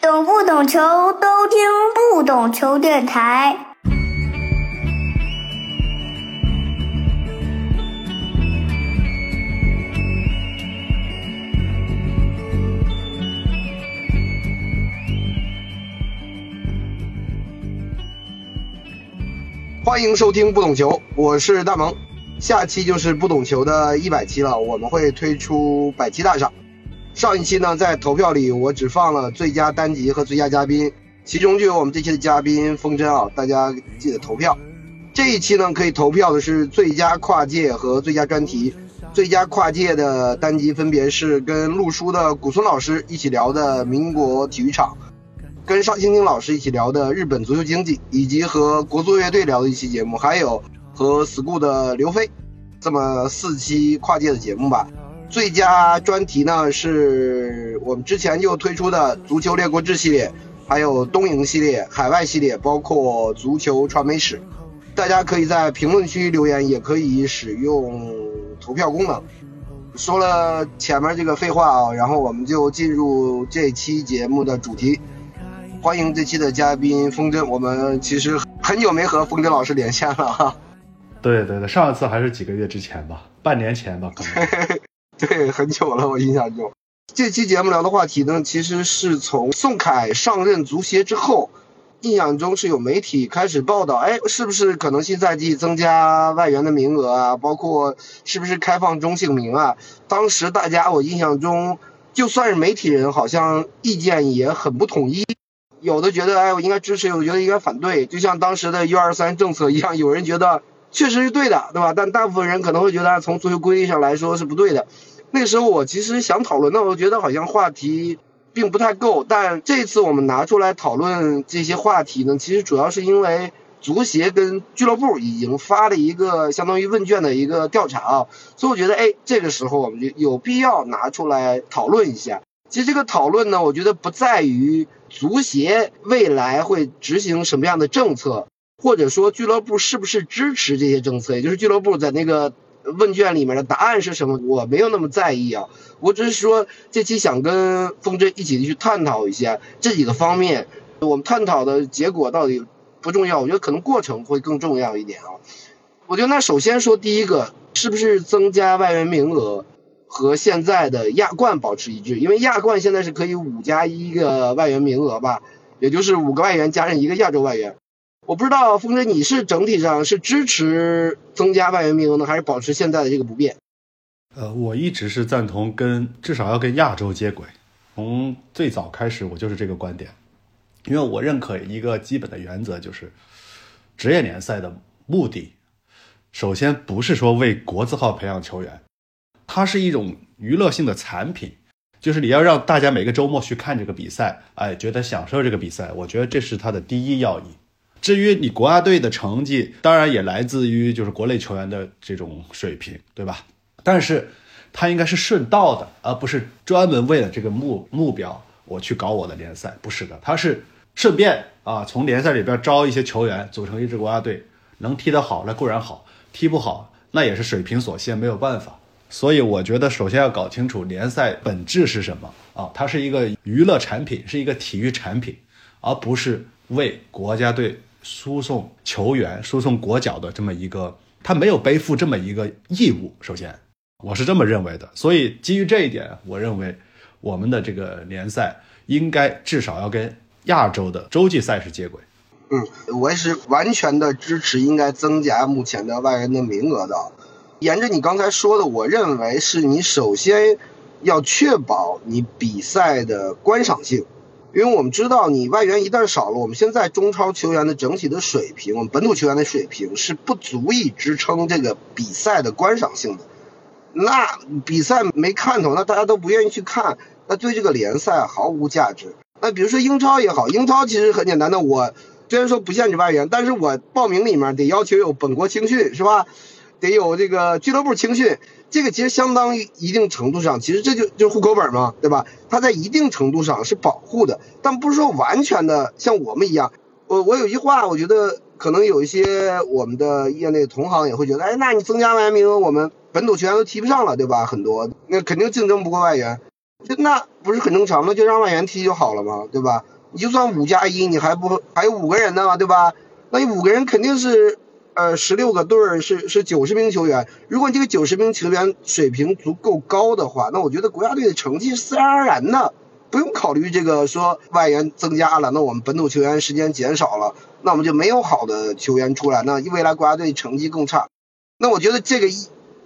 懂不懂球都听不懂球电台。欢迎收听不懂球，我是大萌。下期就是不懂球的一百期了，我们会推出百期大赏。上一期呢，在投票里我只放了最佳单集和最佳嘉宾，其中就有我们这期的嘉宾风筝啊，大家记得投票。这一期呢，可以投票的是最佳跨界和最佳专题。最佳跨界的单集分别是跟陆叔的古村老师一起聊的民国体育场。跟邵青青老师一起聊的日本足球经济，以及和国足乐队聊的一期节目，还有和 school 的刘飞，这么四期跨界的节目吧。最佳专题呢是我们之前就推出的足球列国志系列，还有东营系列、海外系列，包括足球传媒史。大家可以在评论区留言，也可以使用投票功能。说了前面这个废话啊，然后我们就进入这期节目的主题。欢迎这期的嘉宾风筝，我们其实很久没和风筝老师连线了哈。对对对，上一次还是几个月之前吧，半年前吧，可能。对，很久了，我印象中。这期节目聊的话题呢，其实是从宋凯上任足协之后，印象中是有媒体开始报道，哎，是不是可能新赛季增加外援的名额啊？包括是不是开放中性名啊？当时大家我印象中，就算是媒体人，好像意见也很不统一。有的觉得，哎，我应该支持；有的觉得应该反对。就像当时的 U 二三政策一样，有人觉得确实是对的，对吧？但大部分人可能会觉得，从足球规律上来说是不对的。那个时候我其实想讨论，那我觉得好像话题并不太够。但这次我们拿出来讨论这些话题呢，其实主要是因为足协跟俱乐部已经发了一个相当于问卷的一个调查啊，所以我觉得，哎，这个时候我们就有必要拿出来讨论一下。其实这个讨论呢，我觉得不在于。足协未来会执行什么样的政策，或者说俱乐部是不是支持这些政策？也就是俱乐部在那个问卷里面的答案是什么？我没有那么在意啊，我只是说这期想跟风筝一起去探讨一下这几个方面。我们探讨的结果到底不重要，我觉得可能过程会更重要一点啊。我觉得那首先说第一个，是不是增加外援名额？和现在的亚冠保持一致，因为亚冠现在是可以五加一个外援名额吧，也就是五个外援加上一个亚洲外援。我不知道峰哥你是整体上是支持增加外援名额呢，还是保持现在的这个不变？呃，我一直是赞同跟至少要跟亚洲接轨，从最早开始我就是这个观点，因为我认可一个基本的原则，就是职业联赛的目的，首先不是说为国字号培养球员。它是一种娱乐性的产品，就是你要让大家每个周末去看这个比赛，哎，觉得享受这个比赛，我觉得这是它的第一要义。至于你国家队的成绩，当然也来自于就是国内球员的这种水平，对吧？但是它应该是顺道的，而不是专门为了这个目目标我去搞我的联赛，不是的，它是顺便啊，从联赛里边招一些球员，组成一支国家队，能踢得好那固然好，踢不好那也是水平所限，没有办法。所以我觉得，首先要搞清楚联赛本质是什么啊？它是一个娱乐产品，是一个体育产品，而不是为国家队输送球员、输送国脚的这么一个，他没有背负这么一个义务。首先，我是这么认为的。所以基于这一点，我认为我们的这个联赛应该至少要跟亚洲的洲际赛事接轨。嗯，我也是完全的支持，应该增加目前的外援的名额的。沿着你刚才说的，我认为是你首先要确保你比赛的观赏性，因为我们知道你外援一旦少了，我们现在中超球员的整体的水平，我们本土球员的水平是不足以支撑这个比赛的观赏性的。那比赛没看头，那大家都不愿意去看，那对这个联赛毫无价值。那比如说英超也好，英超其实很简单的，我虽然说不限制外援，但是我报名里面得要求有本国青训，是吧？得有这个俱乐部青训，这个其实相当于一定程度上，其实这就就是户口本嘛，对吧？它在一定程度上是保护的，但不是说完全的像我们一样。我我有一句话，我觉得可能有一些我们的业内同行也会觉得，哎，那你增加外援名额，我们本土球员都提不上了，对吧？很多那肯定竞争不过外援。就那不是很正常吗？就让外援踢就好了嘛，对吧？你就算五加一，你还不还有五个人呢嘛，对吧？那你五个人肯定是，呃，十六个队是是九十名球员。如果你这个九十名球员水平足够高的话，那我觉得国家队的成绩是自然而然的，不用考虑这个说外援增加了，那我们本土球员时间减少了，那我们就没有好的球员出来，那未来国家队成绩更差。那我觉得这个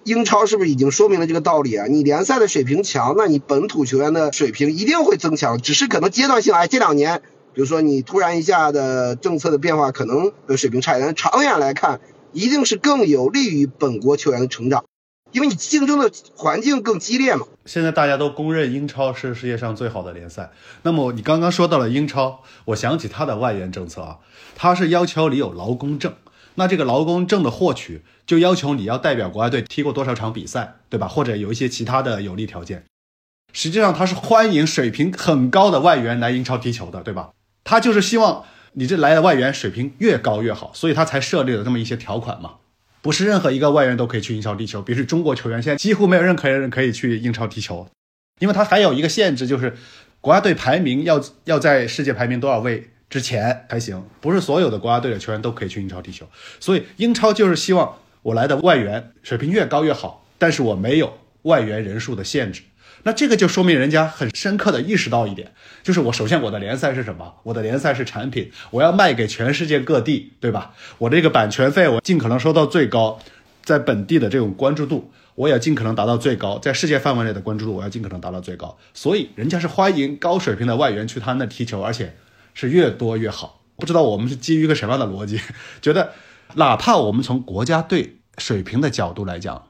英超是不是已经说明了这个道理啊？你联赛的水平强，那你本土球员的水平一定会增强，只是可能阶段性。哎，这两年，比如说你突然一下的政策的变化，可能水平差一点。长远来看，一定是更有利于本国球员的成长，因为你竞争的环境更激烈嘛。现在大家都公认英超是世界上最好的联赛。那么你刚刚说到了英超，我想起他的外援政策啊，他是要求你有劳工证。那这个劳工证的获取，就要求你要代表国家队踢过多少场比赛，对吧？或者有一些其他的有利条件。实际上，他是欢迎水平很高的外援来英超踢球的，对吧？他就是希望你这来的外援水平越高越好，所以他才设立了这么一些条款嘛。不是任何一个外援都可以去英超踢球，比如中国球员现在几乎没有任何人可以去英超踢球，因为他还有一个限制，就是国家队排名要要在世界排名多少位。之前才行，不是所有的国家队的球员都可以去英超踢球，所以英超就是希望我来的外援水平越高越好，但是我没有外援人数的限制。那这个就说明人家很深刻的意识到一点，就是我首先我的联赛是什么？我的联赛是产品，我要卖给全世界各地，对吧？我这个版权费我尽可能收到最高，在本地的这种关注度我也尽可能达到最高，在世界范围内的关注度我要尽可能达到最高。所以人家是欢迎高水平的外援去他那踢球，而且。是越多越好，不知道我们是基于一个什么样的逻辑，觉得哪怕我们从国家队水平的角度来讲，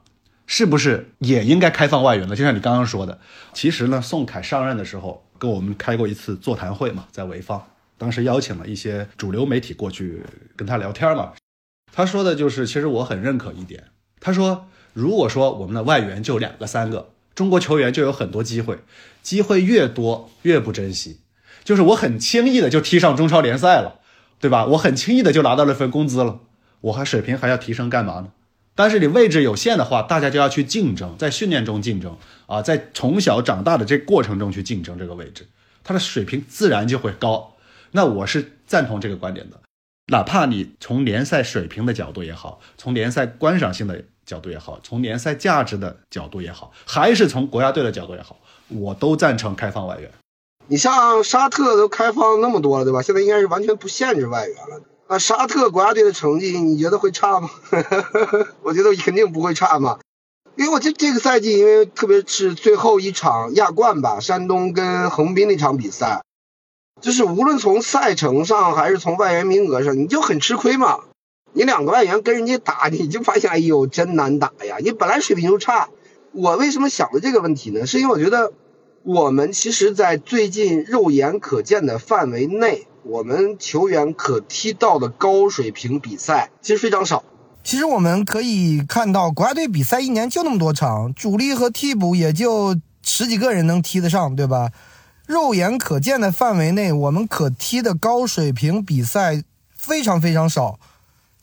是不是也应该开放外援呢？就像你刚刚说的，其实呢，宋凯上任的时候跟我们开过一次座谈会嘛，在潍坊，当时邀请了一些主流媒体过去跟他聊天嘛，他说的就是，其实我很认可一点，他说，如果说我们的外援就两个三个，中国球员就有很多机会，机会越多越不珍惜。就是我很轻易的就踢上中超联赛了，对吧？我很轻易的就拿到了份工资了，我还水平还要提升干嘛呢？但是你位置有限的话，大家就要去竞争，在训练中竞争啊，在从小长大的这过程中去竞争这个位置，他的水平自然就会高。那我是赞同这个观点的，哪怕你从联赛水平的角度也好，从联赛观赏性的角度也好，从联赛价值的角度也好，还是从国家队的角度也好，我都赞成开放外援。你像沙特都开放那么多了，对吧？现在应该是完全不限制外援了。啊沙特国家队的成绩，你觉得会差吗？我觉得肯定不会差嘛。因为我这这个赛季，因为特别是最后一场亚冠吧，山东跟横滨那场比赛，就是无论从赛程上还是从外援名额上，你就很吃亏嘛。你两个外援跟人家打，你就发现，哎呦，真难打呀！你本来水平就差。我为什么想的这个问题呢？是因为我觉得。我们其实，在最近肉眼可见的范围内，我们球员可踢到的高水平比赛其实非常少。其实我们可以看到，国家队比赛一年就那么多场，主力和替补也就十几个人能踢得上，对吧？肉眼可见的范围内，我们可踢的高水平比赛非常非常少。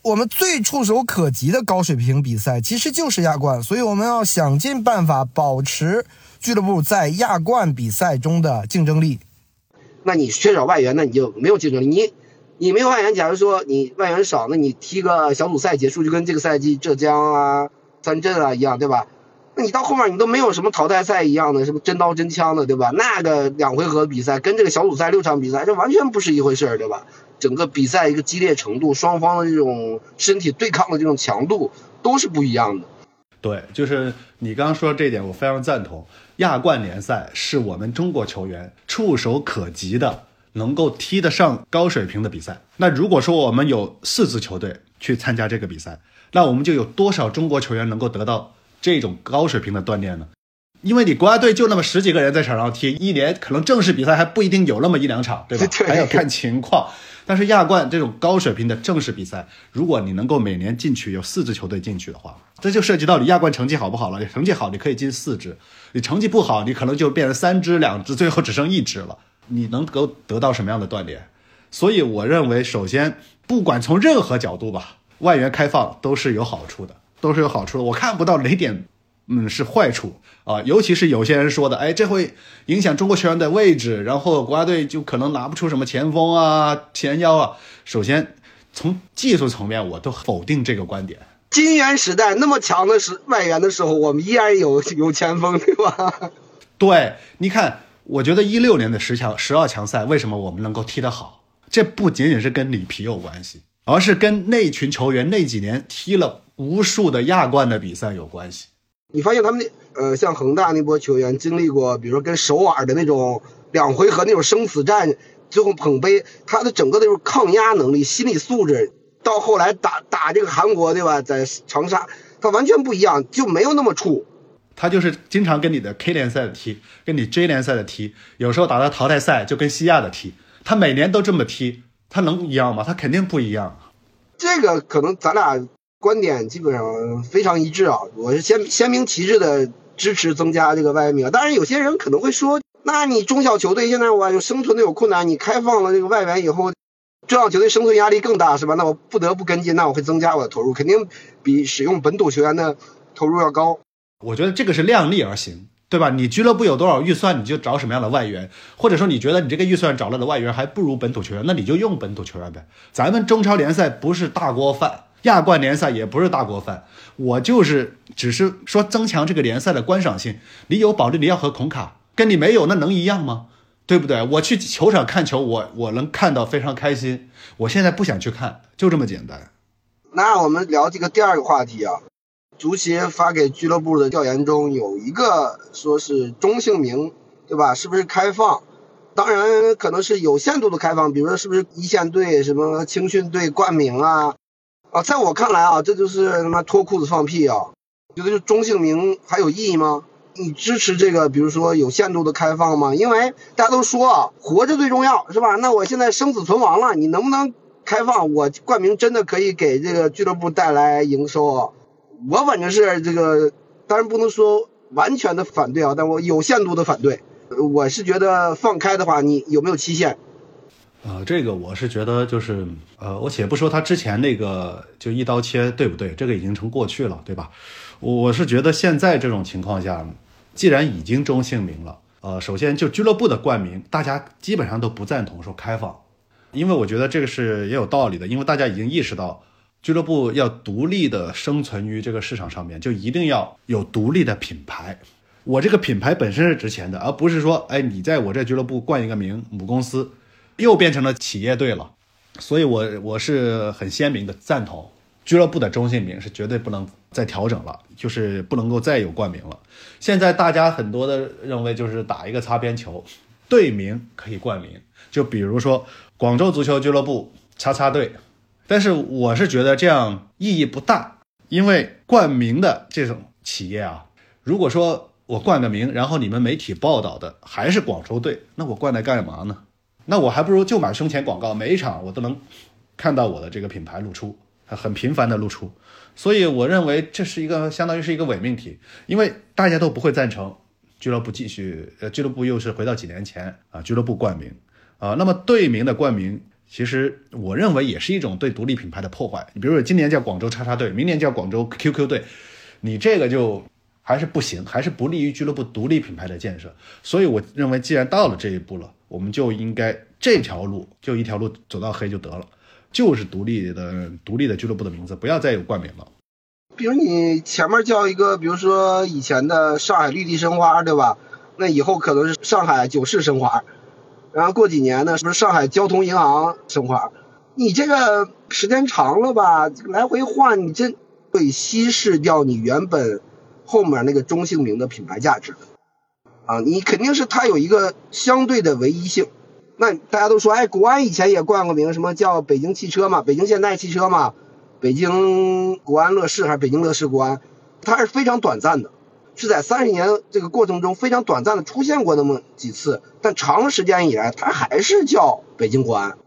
我们最触手可及的高水平比赛其实就是亚冠，所以我们要想尽办法保持。俱乐部在亚冠比赛中的竞争力，那你缺少外援，那你就没有竞争力。你你没有外援，假如说你外援少，那你踢个小组赛结束，就跟这个赛季浙江啊、三镇啊一样，对吧？那你到后面你都没有什么淘汰赛一样的，什么真刀真枪的，对吧？那个两回合比赛跟这个小组赛六场比赛，这完全不是一回事儿，对吧？整个比赛一个激烈程度，双方的这种身体对抗的这种强度都是不一样的。对，就是你刚刚说的这点，我非常赞同。亚冠联赛是我们中国球员触手可及的，能够踢得上高水平的比赛。那如果说我们有四支球队去参加这个比赛，那我们就有多少中国球员能够得到这种高水平的锻炼呢？因为你国家队就那么十几个人在场上踢，一年可能正式比赛还不一定有那么一两场，对吧？还要看情况。但是亚冠这种高水平的正式比赛，如果你能够每年进去有四支球队进去的话，这就涉及到你亚冠成绩好不好了。你成绩好，你可以进四支；你成绩不好，你可能就变成三支、两支，最后只剩一支了。你能够得到什么样的锻炼？所以我认为，首先不管从任何角度吧，外援开放都是有好处的，都是有好处的。我看不到哪点嗯，是坏处啊。尤其是有些人说的，哎，这会影响中国球员的位置，然后国家队就可能拿不出什么前锋啊、前腰啊。首先，从技术层面，我都否定这个观点。金元时代那么强的时外援的时候，我们依然有有前锋，对吧？对，你看，我觉得一六年的十强、十二强赛，为什么我们能够踢得好？这不仅仅是跟里皮有关系，而是跟那群球员那几年踢了无数的亚冠的比赛有关系。你发现他们那呃，像恒大那波球员经历过，比如说跟首尔的那种两回合那种生死战，最后捧杯，他的整个的就是抗压能力、心理素质。到后来打打这个韩国，对吧？在长沙，他完全不一样，就没有那么怵。他就是经常跟你的 K 联赛的踢，跟你 J 联赛的踢，有时候打到淘汰赛就跟西亚的踢。他每年都这么踢，他能一样吗？他肯定不一样。这个可能咱俩观点基本上非常一致啊。我是鲜鲜明旗帜的支持增加这个外援名额。当然，有些人可能会说，那你中小球队现在我有生存的有困难，你开放了这个外援以后。中小球队生存压力更大，是吧？那我不得不跟进，那我会增加我的投入，肯定比使用本土球员的投入要高。我觉得这个是量力而行，对吧？你俱乐部有多少预算，你就找什么样的外援，或者说你觉得你这个预算找了的外援还不如本土球员，那你就用本土球员呗。咱们中超联赛不是大锅饭，亚冠联赛也不是大锅饭，我就是只是说增强这个联赛的观赏性。你有保利尼奥和孔卡，跟你没有那能一样吗？对不对？我去球场看球，我我能看到非常开心。我现在不想去看，就这么简单。那我们聊这个第二个话题啊，足协发给俱乐部的调研中有一个说是中性名，对吧？是不是开放？当然可能是有限度的开放，比如说是不是一线队、什么青训队冠名啊？啊，在我看来啊，这就是他妈脱裤子放屁啊！觉得就中性名还有意义吗？你支持这个，比如说有限度的开放吗？因为大家都说啊，活着最重要，是吧？那我现在生死存亡了，你能不能开放？我冠名真的可以给这个俱乐部带来营收？我反正是这个，当然不能说完全的反对啊，但我有限度的反对。我是觉得放开的话，你有没有期限？呃，这个我是觉得就是呃，我且不说他之前那个就一刀切对不对，这个已经成过去了，对吧？我是觉得现在这种情况下，既然已经中性名了，呃，首先就俱乐部的冠名，大家基本上都不赞同说开放，因为我觉得这个是也有道理的，因为大家已经意识到，俱乐部要独立的生存于这个市场上面，就一定要有独立的品牌。我这个品牌本身是值钱的，而不是说，哎，你在我这俱乐部冠一个名，母公司又变成了企业队了。所以，我我是很鲜明的赞同。俱乐部的中性名是绝对不能再调整了，就是不能够再有冠名了。现在大家很多的认为就是打一个擦边球，队名可以冠名，就比如说广州足球俱乐部叉叉队。但是我是觉得这样意义不大，因为冠名的这种企业啊，如果说我冠个名，然后你们媒体报道的还是广州队，那我冠来干嘛呢？那我还不如就买胸前广告，每一场我都能看到我的这个品牌露出。很频繁的露出，所以我认为这是一个相当于是一个伪命题，因为大家都不会赞成俱乐部继续，呃，俱乐部又是回到几年前啊，俱乐部冠名啊，那么队名的冠名，其实我认为也是一种对独立品牌的破坏。你比如说今年叫广州叉叉队，明年叫广州 QQ 队，你这个就还是不行，还是不利于俱乐部独立品牌的建设。所以我认为，既然到了这一步了，我们就应该这条路就一条路走到黑就得了。就是独立的独立的俱乐部的名字，不要再有冠名了。比如你前面叫一个，比如说以前的上海绿地申花，对吧？那以后可能是上海九世申花，然后过几年呢，是不是上海交通银行申花？你这个时间长了吧，来回换，你这会稀释掉你原本后面那个中性名的品牌价值啊！你肯定是它有一个相对的唯一性。那大家都说，哎，国安以前也冠过名，什么叫北京汽车嘛，北京现代汽车嘛，北京国安乐视还是北京乐视国安，它是非常短暂的，是在三十年这个过程中非常短暂的出现过那么几次，但长时间以来它还是叫北京国安。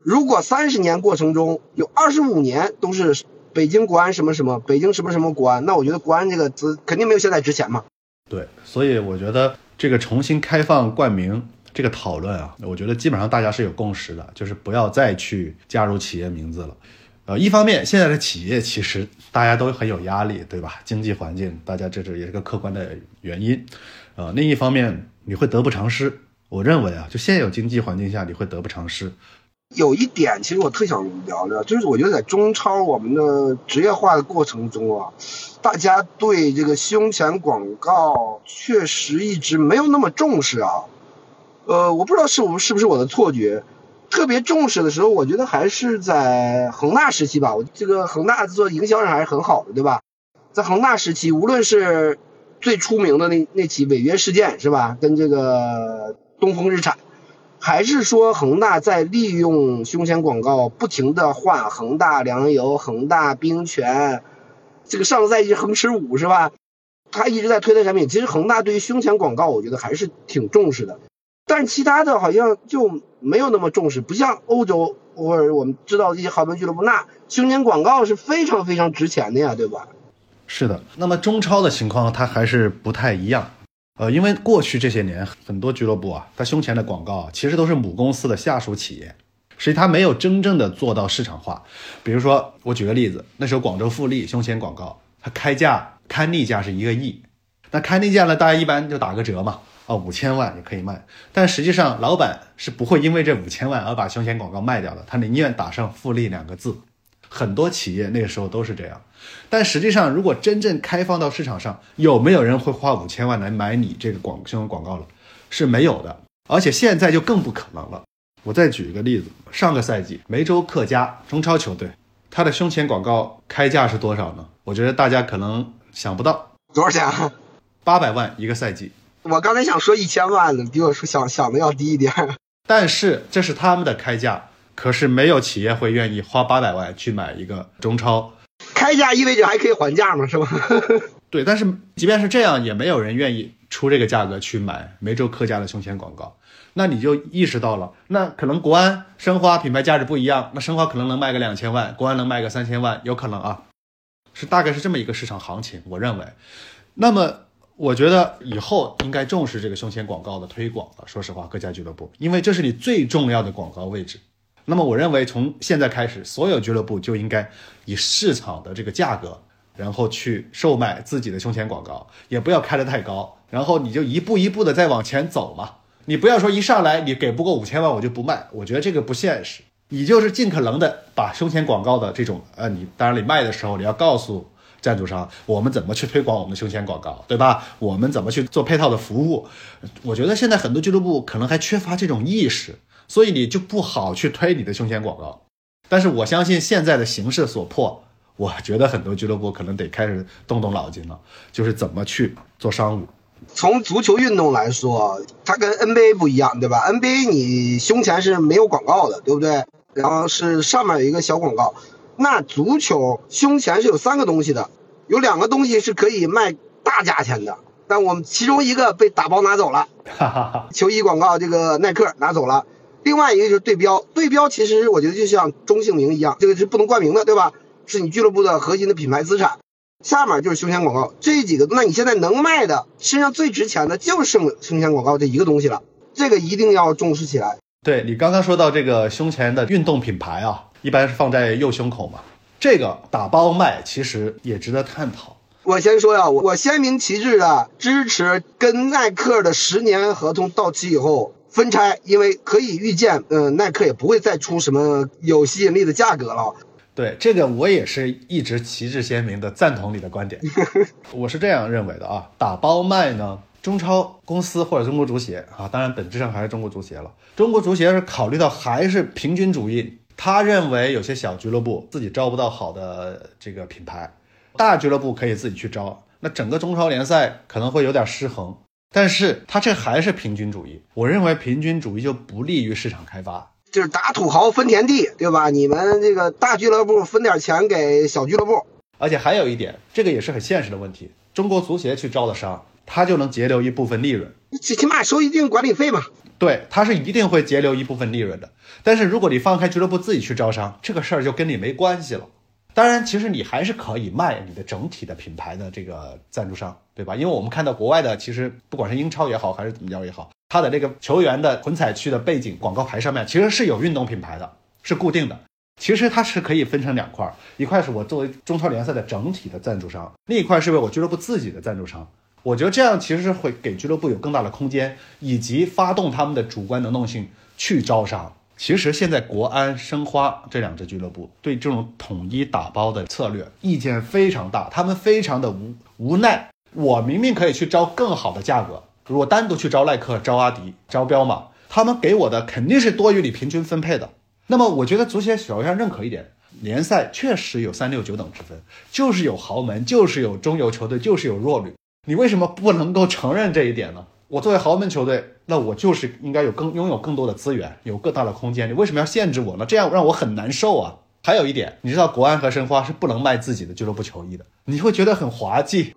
如果三十年过程中有二十五年都是北京国安什么什么，北京什么什么国安，那我觉得国安这个字肯定没有现在值钱嘛。对，所以我觉得这个重新开放冠名。这个讨论啊，我觉得基本上大家是有共识的，就是不要再去加入企业名字了。呃，一方面现在的企业其实大家都很有压力，对吧？经济环境，大家这是也是个客观的原因。呃，另一方面你会得不偿失。我认为啊，就现有经济环境下，你会得不偿失。有一点，其实我特想聊聊，就是我觉得在中超我们的职业化的过程中啊，大家对这个胸前广告确实一直没有那么重视啊。呃，我不知道是不是不是我的错觉，特别重视的时候，我觉得还是在恒大时期吧。我这个恒大做营销上还是很好的，对吧？在恒大时期，无论是最出名的那那起违约事件，是吧？跟这个东风日产。还是说恒大在利用胸前广告不停的换恒大粮油、恒大冰泉，这个上个赛季恒驰五是吧？他一直在推的产品。其实恒大对于胸前广告，我觉得还是挺重视的，但其他的好像就没有那么重视，不像欧洲或者我们知道的一些豪门俱乐部，那胸前广告是非常非常值钱的呀，对吧？是的。那么中超的情况，它还是不太一样。呃，因为过去这些年很多俱乐部啊，它胸前的广告啊，其实都是母公司的下属企业，所以它没有真正的做到市场化。比如说，我举个例子，那时候广州富力胸前广告，它开价刊例价是一个亿，那刊例价呢，大家一般就打个折嘛，啊，五千万也可以卖。但实际上，老板是不会因为这五千万而把胸前广告卖掉的，他宁愿打上富力两个字。很多企业那个时候都是这样。但实际上，如果真正开放到市场上，有没有人会花五千万来买你这个广新闻广告了？是没有的，而且现在就更不可能了。我再举一个例子，上个赛季梅州客家中超球队，他的胸前广告开价是多少呢？我觉得大家可能想不到，多少钱？啊？八百万一个赛季。我刚才想说一千万呢，比我说想想的要低一点。但是这是他们的开价，可是没有企业会愿意花八百万去买一个中超。开价意味着还可以还价吗？是吧？对，但是即便是这样，也没有人愿意出这个价格去买梅州客家的胸前广告。那你就意识到了，那可能国安、申花品牌价值不一样，那申花可能能卖个两千万，国安能卖个三千万，有可能啊，是大概是这么一个市场行情。我认为，那么我觉得以后应该重视这个胸前广告的推广了。说实话，各家俱乐部，因为这是你最重要的广告位置。那么我认为，从现在开始，所有俱乐部就应该以市场的这个价格，然后去售卖自己的胸前广告，也不要开得太高，然后你就一步一步的再往前走嘛。你不要说一上来你给不过五千万我就不卖，我觉得这个不现实。你就是尽可能的把胸前广告的这种，呃，你当然你卖的时候你要告诉赞助商，我们怎么去推广我们的胸前广告，对吧？我们怎么去做配套的服务？我觉得现在很多俱乐部可能还缺乏这种意识。所以你就不好去推你的胸前广告，但是我相信现在的形势所迫，我觉得很多俱乐部可能得开始动动脑筋了，就是怎么去做商务。从足球运动来说，它跟 NBA 不一样，对吧？NBA 你胸前是没有广告的，对不对？然后是上面有一个小广告。那足球胸前是有三个东西的，有两个东西是可以卖大价钱的，但我们其中一个被打包拿走了，球衣广告这个耐克拿走了。另外一个就是对标，对标其实我觉得就像中性名一样，这个是不能冠名的，对吧？是你俱乐部的核心的品牌资产。下面就是胸前广告，这几个，那你现在能卖的，身上最值钱的就剩胸前广告这一个东西了，这个一定要重视起来。对你刚刚说到这个胸前的运动品牌啊，一般是放在右胸口嘛，这个打包卖其实也值得探讨。我先说呀，我我鲜明旗帜的支持跟耐克的十年合同到期以后。分拆，因为可以预见，嗯，耐克也不会再出什么有吸引力的价格了。对这个，我也是一直旗帜鲜明的赞同你的观点。我是这样认为的啊，打包卖呢，中超公司或者中国足协啊，当然本质上还是中国足协了。中国足协是考虑到还是平均主义，他认为有些小俱乐部自己招不到好的这个品牌，大俱乐部可以自己去招，那整个中超联赛可能会有点失衡。但是他这还是平均主义，我认为平均主义就不利于市场开发，就是打土豪分田地，对吧？你们这个大俱乐部分点钱给小俱乐部，而且还有一点，这个也是很现实的问题。中国足协去招的商，他就能节留一部分利润，最起码收一定管理费嘛。对，他是一定会节留一部分利润的。但是如果你放开俱乐部自己去招商，这个事儿就跟你没关系了。当然，其实你还是可以卖你的整体的品牌的这个赞助商，对吧？因为我们看到国外的，其实不管是英超也好，还是怎么着也好，它的这个球员的混彩区的背景广告牌上面其实是有运动品牌的，是固定的。其实它是可以分成两块，一块是我作为中超联赛的整体的赞助商，另一块是为我俱乐部自己的赞助商。我觉得这样其实是会给俱乐部有更大的空间，以及发动他们的主观能动性去招商。其实现在国安、申花这两支俱乐部对这种统一打包的策略意见非常大，他们非常的无无奈。我明明可以去招更好的价格，如果单独去招耐克、招阿迪、招彪马，他们给我的肯定是多于你平均分配的。那么我觉得足协首先认可一点，联赛确实有三六九等之分，就是有豪门，就是有中游球队，就是有弱旅。你为什么不能够承认这一点呢？我作为豪门球队，那我就是应该有更拥有更多的资源，有更大的空间。你为什么要限制我呢？这样让我很难受啊！还有一点，你知道国安和申花是不能卖自己的俱乐部球衣的，你会觉得很滑稽。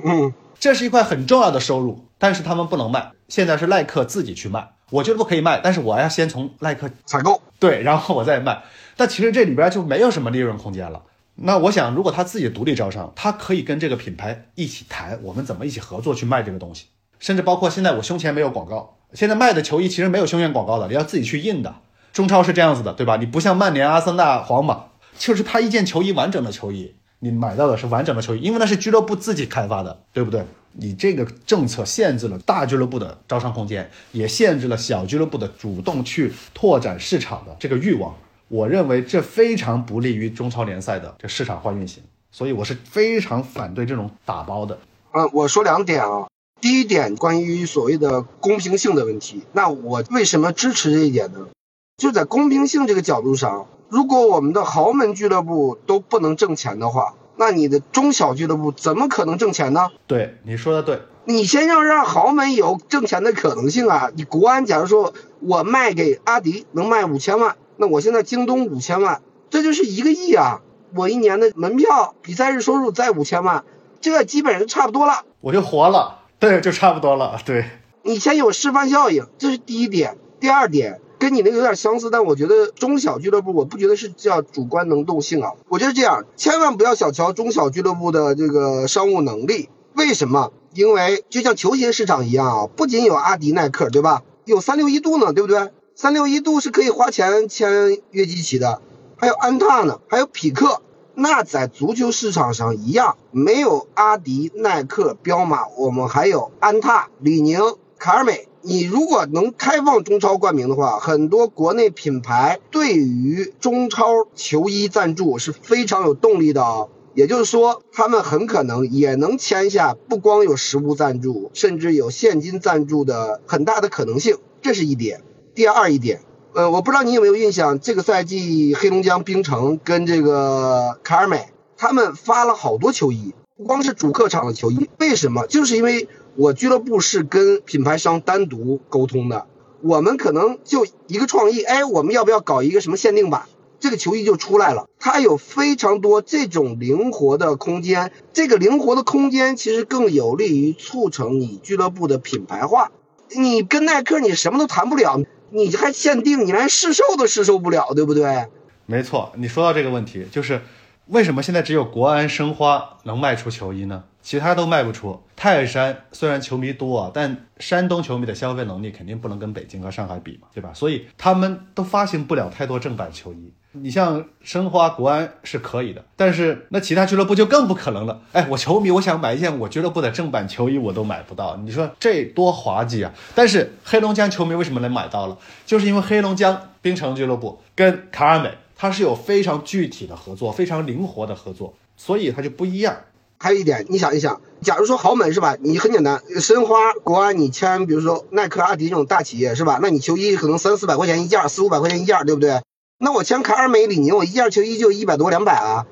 这是一块很重要的收入，但是他们不能卖。现在是耐克自己去卖，我觉得不可以卖，但是我要先从耐克采购，对，然后我再卖。但其实这里边就没有什么利润空间了。那我想，如果他自己独立招商，他可以跟这个品牌一起谈，我们怎么一起合作去卖这个东西，甚至包括现在我胸前没有广告，现在卖的球衣其实没有胸前广告的，你要自己去印的。中超是这样子的，对吧？你不像曼联、阿森纳、皇马，就是他一件球衣完整的球衣，你买到的是完整的球衣，因为那是俱乐部自己开发的，对不对？你这个政策限制了大俱乐部的招商空间，也限制了小俱乐部的主动去拓展市场的这个欲望。我认为这非常不利于中超联赛的这市场化运行，所以我是非常反对这种打包的。嗯，我说两点啊。第一点，关于所谓的公平性的问题，那我为什么支持这一点呢？就在公平性这个角度上，如果我们的豪门俱乐部都不能挣钱的话，那你的中小俱乐部怎么可能挣钱呢？对，你说的对。你先要让豪门有挣钱的可能性啊！你国安，假如说我卖给阿迪能卖五千万。那我现在京东五千万，这就是一个亿啊！我一年的门票、比赛日收入在五千万，这基本上差不多了，我就活了。对，就差不多了。对，你先有示范效应，这是第一点。第二点跟你那个有点相似，但我觉得中小俱乐部，我不觉得是叫主观能动性啊。我觉得这样，千万不要小瞧中小俱乐部的这个商务能力。为什么？因为就像球鞋市场一样啊，不仅有阿迪、耐克，对吧？有三六一度呢，对不对？三六一度是可以花钱签约基奇的，还有安踏呢，还有匹克。那在足球市场上一样，没有阿迪、耐克、彪马，我们还有安踏、李宁、卡尔美。你如果能开放中超冠名的话，很多国内品牌对于中超球衣赞助是非常有动力的哦。也就是说，他们很可能也能签下不光有实物赞助，甚至有现金赞助的很大的可能性。这是一点。第二一点，呃，我不知道你有没有印象，这个赛季黑龙江冰城跟这个卡尔美，他们发了好多球衣，不光是主客场的球衣。为什么？就是因为我俱乐部是跟品牌商单独沟通的，我们可能就一个创意，哎，我们要不要搞一个什么限定版？这个球衣就出来了。它有非常多这种灵活的空间，这个灵活的空间其实更有利于促成你俱乐部的品牌化。你跟耐克，你什么都谈不了。你还限定，你连试售都试售不了，对不对？没错，你说到这个问题，就是为什么现在只有国安申花能卖出球衣呢？其他都卖不出。泰山虽然球迷多啊，但山东球迷的消费能力肯定不能跟北京和上海比嘛，对吧？所以他们都发行不了太多正版球衣。你像申花、国安是可以的，但是那其他俱乐部就更不可能了。哎，我球迷，我想买一件我俱乐部的正版球衣，我都买不到。你说这多滑稽啊！但是黑龙江球迷为什么能买到了？就是因为黑龙江冰城俱乐部跟卡尔美，它是有非常具体的合作，非常灵活的合作，所以它就不一样。还有一点，你想一想，假如说豪门是吧？你很简单，申花、国安，你签比如说耐克、阿迪这种大企业是吧？那你球衣可能三四百块钱一件，四五百块钱一件，对不对？那我签卡尔美、李宁，我一件球衣就一百多、两百啊。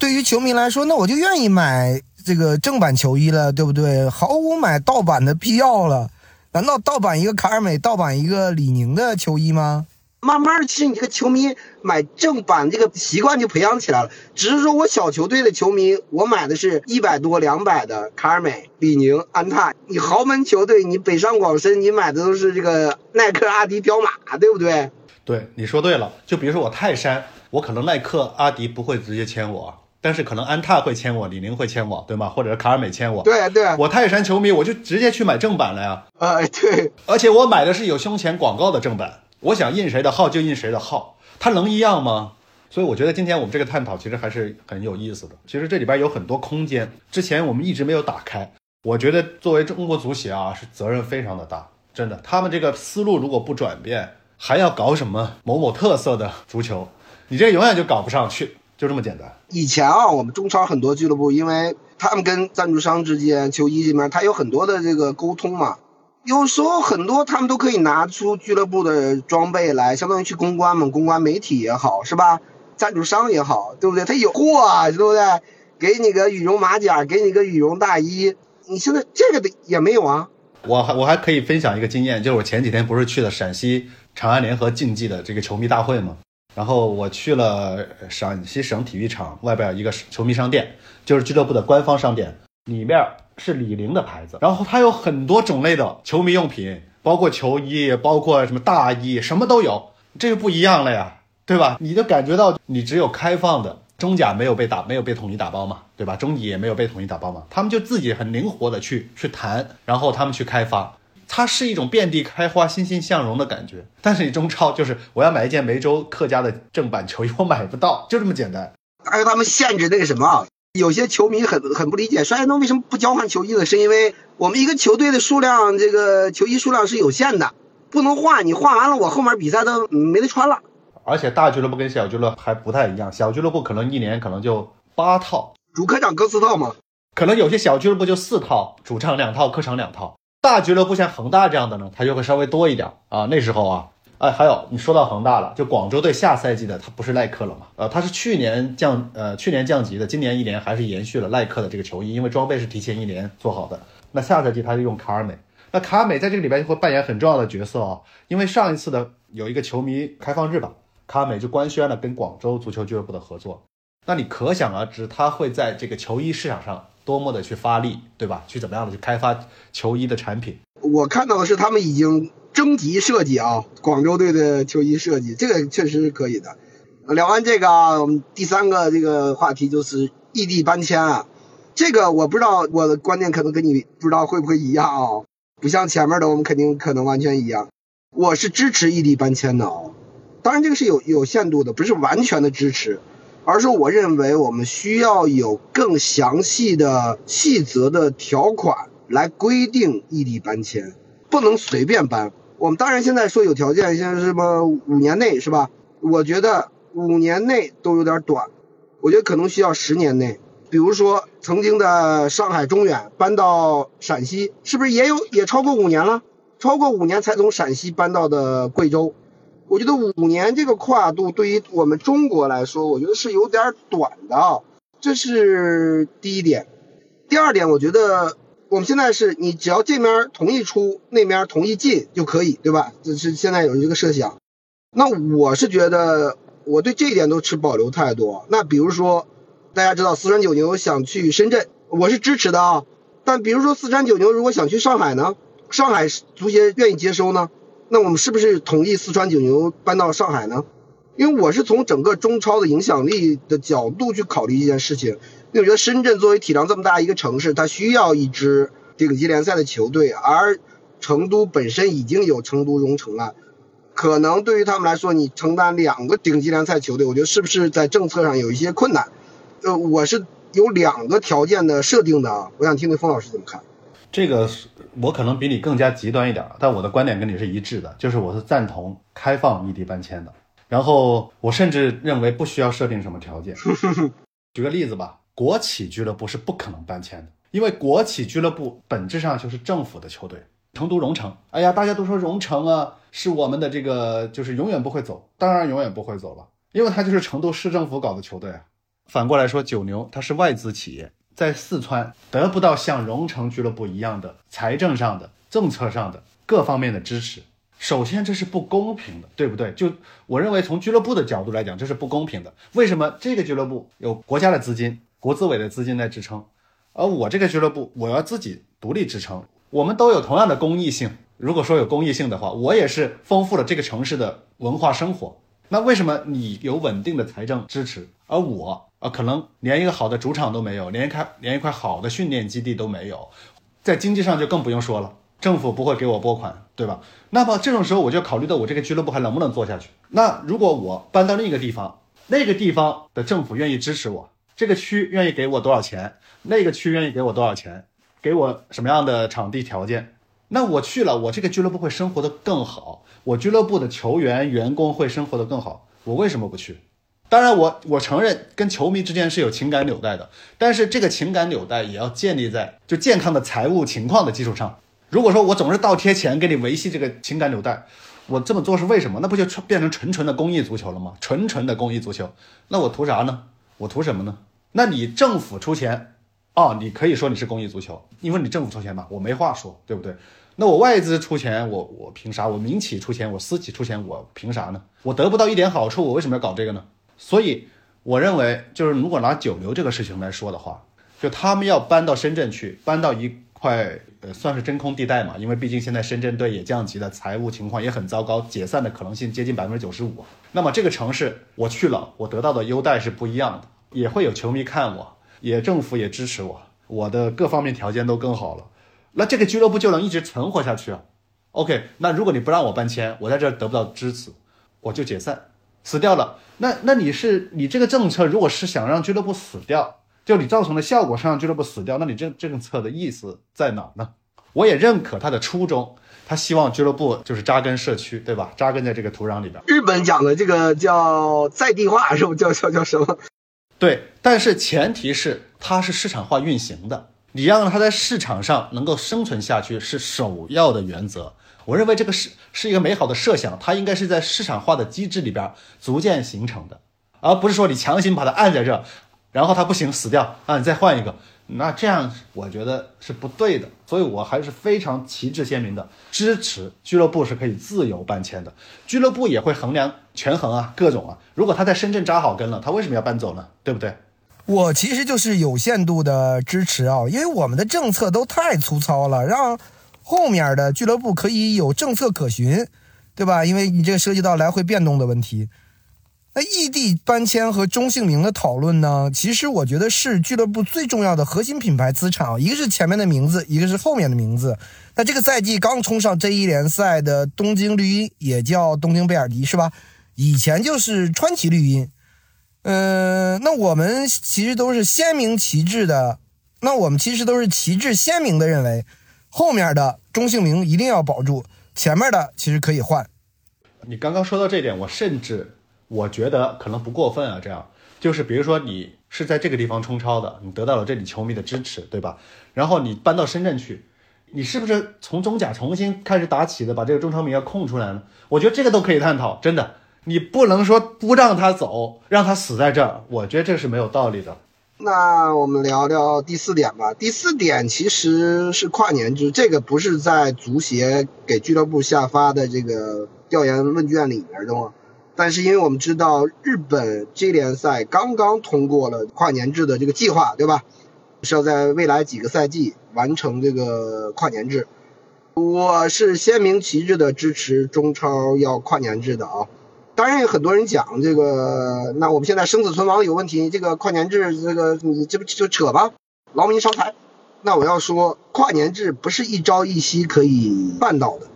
对于球迷来说，那我就愿意买这个正版球衣了，对不对？毫无买盗版的必要了。难道盗版一个卡尔美，盗版一个李宁的球衣吗？慢慢的，其实你这个球迷买正版这个习惯就培养起来了。只是说我小球队的球迷，我买的是一百多、两百的卡尔美、李宁、安踏。你豪门球队，你北上广深，你买的都是这个耐克、阿迪、彪马，对不对？对，你说对了。就比如说我泰山，我可能耐克、阿迪不会直接签我，但是可能安踏会签我，李宁会签我，对吗？或者是卡尔美签我。对对。我泰山球迷，我就直接去买正版了呀。哎，对。而且我买的是有胸前广告的正版，我想印谁的号就印谁的号，它能一样吗？所以我觉得今天我们这个探讨其实还是很有意思的。其实这里边有很多空间，之前我们一直没有打开。我觉得作为中国足协啊，是责任非常的大，真的。他们这个思路如果不转变，还要搞什么某某特色的足球，你这永远就搞不上去，就这么简单。以前啊，我们中超很多俱乐部，因为他们跟赞助商之间、球衣这边，他有很多的这个沟通嘛。有时候很多他们都可以拿出俱乐部的装备来，相当于去公关嘛，公关媒体也好，是吧？赞助商也好，对不对？他有货啊，对不对？给你个羽绒马甲，给你个羽绒大衣，你现在这个的也没有啊。我还我还可以分享一个经验，就是我前几天不是去了陕西长安联合竞技的这个球迷大会嘛，然后我去了陕西省体育场外边一个球迷商店，就是俱乐部的官方商店，里面是李宁的牌子，然后它有很多种类的球迷用品，包括球衣，包括什么大衣，什么都有，这就不一样了呀。对吧？你就感觉到你只有开放的中甲没有被打，没有被统一打包嘛，对吧？中乙也没有被统一打包嘛，他们就自己很灵活的去去谈，然后他们去开发，它是一种遍地开花、欣欣向荣的感觉。但是你中超就是我要买一件梅州客家的正版球衣，我买不到，就这么简单。还有他们限制那个什么，有些球迷很很不理解，帅东为什么不交换球衣呢？是因为我们一个球队的数量，这个球衣数量是有限的，不能换，你换完了我后面比赛都没得穿了。而且大俱乐部跟小俱乐部还不太一样，小俱乐部可能一年可能就八套主客场各四套嘛，可能有些小俱乐部就四套，主场两套，客场两套。大俱乐部像恒大这样的呢，它就会稍微多一点啊。那时候啊，哎，还有你说到恒大了，就广州队下赛季的他不是耐克了嘛？呃，他是去年降呃去年降级的，今年一年还是延续了耐克的这个球衣，因为装备是提前一年做好的。那下赛季他就用卡尔美，那卡尔美在这个里边就会扮演很重要的角色哦，因为上一次的有一个球迷开放日吧。卡美就官宣了跟广州足球俱乐部的合作，那你可想而知，他会在这个球衣市场上多么的去发力，对吧？去怎么样的去开发球衣的产品？我看到的是他们已经征集设计啊，广州队的球衣设计，这个确实是可以的。聊完这个啊，我们第三个这个话题就是异地搬迁啊，这个我不知道我的观点可能跟你不知道会不会一样啊，不像前面的我们肯定可能完全一样，我是支持异地搬迁的啊。当然，这个是有有限度的，不是完全的支持，而是我认为我们需要有更详细的细则的条款来规定异地搬迁，不能随便搬。我们当然现在说有条件，像什么五年内是吧？我觉得五年内都有点短，我觉得可能需要十年内。比如说曾经的上海中远搬到陕西，是不是也有也超过五年了？超过五年才从陕西搬到的贵州。我觉得五年这个跨度对于我们中国来说，我觉得是有点短的，这是第一点。第二点，我觉得我们现在是你只要这面同意出，那面同意进就可以，对吧？这是现在有一个设想。那我是觉得我对这一点都持保留态度。那比如说，大家知道四川九牛想去深圳，我是支持的啊。但比如说四川九牛如果想去上海呢，上海足协愿意接收呢？那我们是不是同意四川九牛搬到上海呢？因为我是从整个中超的影响力的角度去考虑这件事情。因为我觉得深圳作为体量这么大一个城市，它需要一支顶级联赛的球队，而成都本身已经有成都蓉城了，可能对于他们来说，你承担两个顶级联赛球队，我觉得是不是在政策上有一些困难？呃，我是有两个条件的设定的啊，我想听听方老师怎么看。这个是我可能比你更加极端一点，但我的观点跟你是一致的，就是我是赞同开放异地搬迁的。然后我甚至认为不需要设定什么条件。举个例子吧，国企俱乐部是不可能搬迁的，因为国企俱乐部本质上就是政府的球队。成都蓉城，哎呀，大家都说蓉城啊是我们的这个，就是永远不会走，当然永远不会走了，因为它就是成都市政府搞的球队啊。反过来说，九牛它是外资企业。在四川得不到像荣城俱乐部一样的财政上的、政策上的各方面的支持，首先这是不公平的，对不对？就我认为从俱乐部的角度来讲，这是不公平的。为什么这个俱乐部有国家的资金、国资委的资金在支撑，而我这个俱乐部我要自己独立支撑？我们都有同样的公益性。如果说有公益性的话，我也是丰富了这个城市的文化生活。那为什么你有稳定的财政支持，而我？啊，可能连一个好的主场都没有，连一开连一块好的训练基地都没有，在经济上就更不用说了，政府不会给我拨款，对吧？那么这种时候我就考虑到我这个俱乐部还能不能做下去？那如果我搬到另一个地方，那个地方的政府愿意支持我，这个区愿意给我多少钱，那个区愿意给我多少钱，给我什么样的场地条件，那我去了，我这个俱乐部会生活的更好，我俱乐部的球员员工会生活的更好，我为什么不去？当然我，我承认跟球迷之间是有情感纽带的，但是这个情感纽带也要建立在就健康的财务情况的基础上。如果说我总是倒贴钱给你维系这个情感纽带，我这么做是为什么？那不就变成纯纯的公益足球了吗？纯纯的公益足球，那我图啥呢？我图什么呢？那你政府出钱，哦，你可以说你是公益足球，因为你政府出钱嘛，我没话说，对不对？那我外资出钱，我我凭啥？我民企出钱，我私企出钱，我凭啥呢？我得不到一点好处，我为什么要搞这个呢？所以，我认为就是如果拿九流这个事情来说的话，就他们要搬到深圳去，搬到一块呃算是真空地带嘛，因为毕竟现在深圳队也降级了，财务情况也很糟糕，解散的可能性接近百分之九十五。那么这个城市我去了，我得到的优待是不一样的，也会有球迷看我，也政府也支持我，我的各方面条件都更好了，那这个俱乐部就能一直存活下去啊。OK，那如果你不让我搬迁，我在这儿得不到支持，我就解散。死掉了，那那你是你这个政策，如果是想让俱乐部死掉，就你造成的效果是让俱乐部死掉，那你这政策的意思在哪呢？我也认可他的初衷，他希望俱乐部就是扎根社区，对吧？扎根在这个土壤里边。日本讲的这个叫在地化，是不叫叫叫什么？对，但是前提是它是市场化运行的，你让它在市场上能够生存下去是首要的原则。我认为这个是是一个美好的设想，它应该是在市场化的机制里边逐渐形成的，而不是说你强行把它按在这，然后它不行死掉啊，你再换一个，那这样我觉得是不对的。所以我还是非常旗帜鲜明的支持俱乐部是可以自由搬迁的，俱乐部也会衡量权衡啊，各种啊。如果他在深圳扎好根了，他为什么要搬走呢？对不对？我其实就是有限度的支持啊，因为我们的政策都太粗糙了，让。后面的俱乐部可以有政策可循，对吧？因为你这个涉及到来回变动的问题。那异地搬迁和中性名的讨论呢？其实我觉得是俱乐部最重要的核心品牌资产，一个是前面的名字，一个是后面的名字。那这个赛季刚冲上 J1 联赛的东京绿茵，也叫东京贝尔迪，是吧？以前就是川崎绿茵。嗯，那我们其实都是鲜明旗帜的，那我们其实都是旗帜鲜明的认为。后面的中性名一定要保住，前面的其实可以换。你刚刚说到这点，我甚至我觉得可能不过分啊。这样就是，比如说你是在这个地方冲超的，你得到了这里球迷的支持，对吧？然后你搬到深圳去，你是不是从中甲重新开始打起的，把这个中超名要空出来呢？我觉得这个都可以探讨。真的，你不能说不让他走，让他死在这儿，我觉得这是没有道理的。那我们聊聊第四点吧。第四点其实是跨年制，这个不是在足协给俱乐部下发的这个调研问卷里面的吗？但是因为我们知道日本 J 联赛刚刚通过了跨年制的这个计划，对吧？是要在未来几个赛季完成这个跨年制。我是鲜明旗帜的支持中超要跨年制的啊。当然有很多人讲这个，那我们现在生死存亡有问题，这个跨年制，这个你这不就扯吧，劳民伤财。那我要说，跨年制不是一朝一夕可以办到的，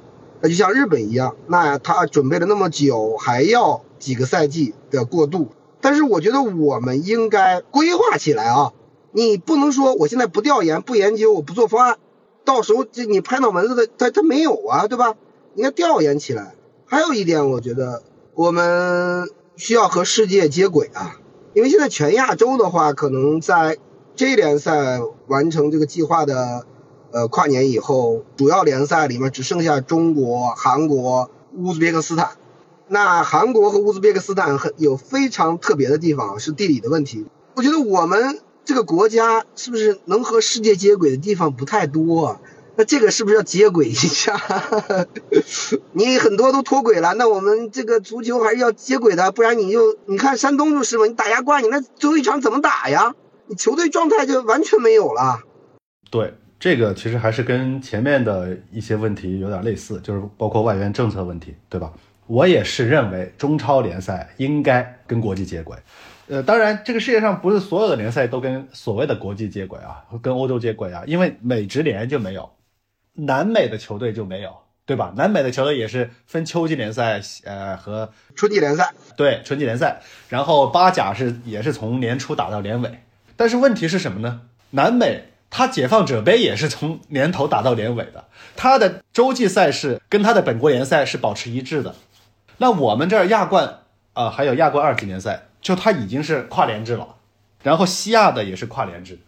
那就像日本一样，那他准备了那么久，还要几个赛季的过渡。但是我觉得我们应该规划起来啊，你不能说我现在不调研、不研究、我不做方案，到时候这你拍脑门子的，他他没有啊，对吧？应该调研起来。还有一点，我觉得。我们需要和世界接轨啊，因为现在全亚洲的话，可能在 J 联赛完成这个计划的呃跨年以后，主要联赛里面只剩下中国、韩国、乌兹别克斯坦。那韩国和乌兹别克斯坦很有非常特别的地方，是地理的问题。我觉得我们这个国家是不是能和世界接轨的地方不太多？啊那这个是不是要接轨一下？你很多都脱轨了，那我们这个足球还是要接轨的，不然你就你看山东就是嘛，你打亚冠，你那最后一场怎么打呀？你球队状态就完全没有了。对，这个其实还是跟前面的一些问题有点类似，就是包括外援政策问题，对吧？我也是认为中超联赛应该跟国际接轨。呃，当然，这个世界上不是所有的联赛都跟所谓的国际接轨啊，跟欧洲接轨啊，因为美职联就没有。南美的球队就没有，对吧？南美的球队也是分秋季联赛，呃和春季联赛，对春季联赛，然后八甲是也是从年初打到年尾。但是问题是什么呢？南美它解放者杯也是从年头打到年尾的，它的洲际赛事跟它的本国联赛是保持一致的。那我们这儿亚冠啊、还有亚冠二级联赛，就它已经是跨联制了。然后西亚的也是跨联制